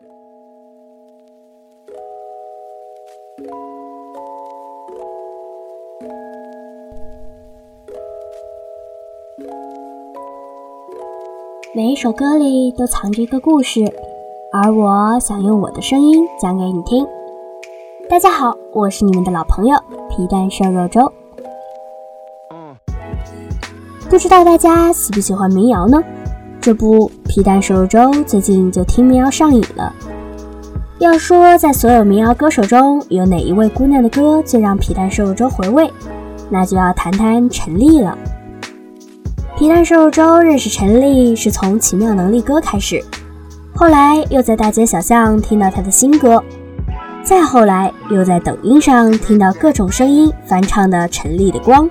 每一首歌里都藏着一个故事，而我想用我的声音讲给你听。大家好，我是你们的老朋友皮蛋瘦肉粥。不知道大家喜不喜欢民谣呢？这不，皮蛋瘦肉粥最近就听民谣上瘾了。要说在所有民谣歌手中，有哪一位姑娘的歌最让皮蛋瘦肉粥回味，那就要谈谈陈粒了。皮蛋瘦肉粥认识陈粒是从《奇妙能力歌》开始，后来又在大街小巷听到她的新歌，再后来又在抖音上听到各种声音翻唱的陈粒的《光》。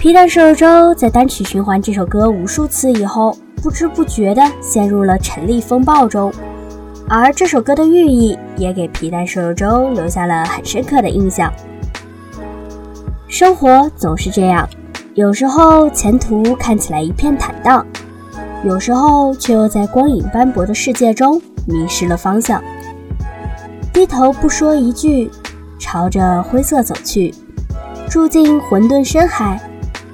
皮蛋瘦肉粥在单曲循环这首歌无数次以后，不知不觉地陷入了陈粒风暴中，而这首歌的寓意也给皮蛋瘦肉粥留下了很深刻的印象。生活总是这样。有时候前途看起来一片坦荡，有时候却又在光影斑驳的世界中迷失了方向。低头不说一句，朝着灰色走去，住进混沌深海，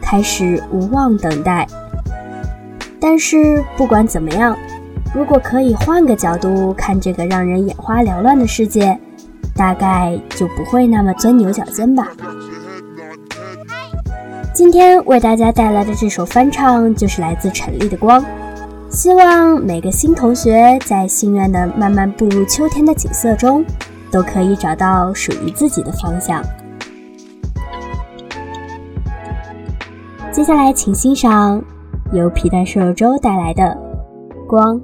开始无望等待。但是不管怎么样，如果可以换个角度看这个让人眼花缭乱的世界，大概就不会那么钻牛角尖吧。今天为大家带来的这首翻唱就是来自陈粒的《光》，希望每个新同学在心愿的慢慢步入秋天的景色中，都可以找到属于自己的方向。接下来，请欣赏由皮蛋瘦肉粥带来的《光》。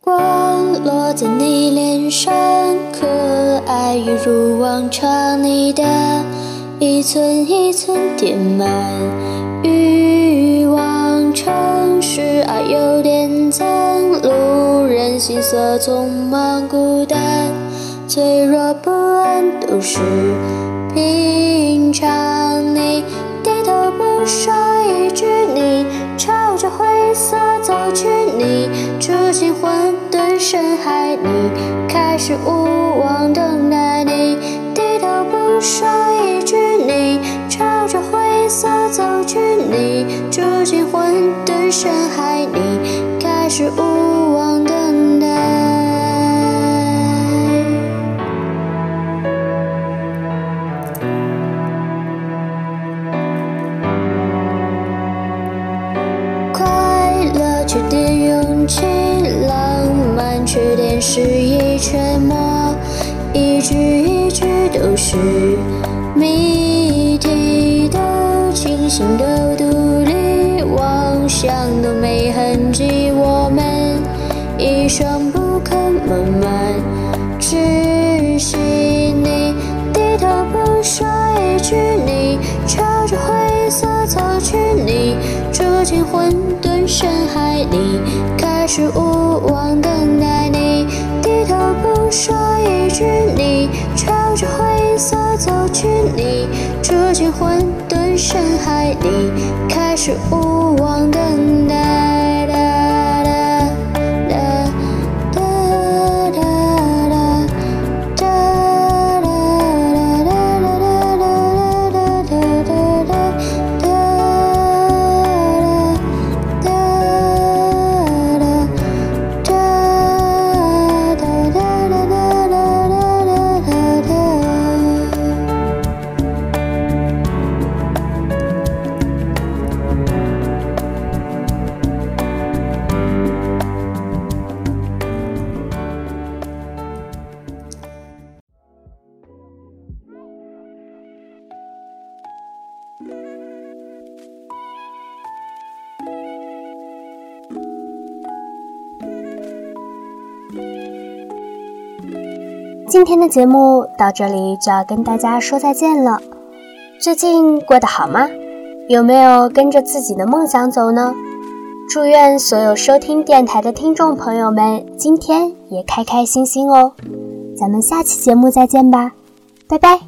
光落在你脸上，可爱一如往常。你的一寸一寸填满欲望，城市啊有点脏，路心色匆忙，孤单脆弱不安都是平常。你低头不说一句，你朝着灰色走去，你住进混沌。深海，你开始无望等待，你低头不说一句，你朝着灰色走去，你住进混沌深海，你开始无点勇气。缺点是一沉默，一句一句都是谜题，都清醒，都独立，妄想都没痕迹，我们一生不住进混沌深海里，开始无望等待你，低头不。说一句，你朝着灰色走去，你住进混沌深海里，开始无望等待。今天的节目到这里就要跟大家说再见了。最近过得好吗？有没有跟着自己的梦想走呢？祝愿所有收听电台的听众朋友们今天也开开心心哦。咱们下期节目再见吧，拜拜。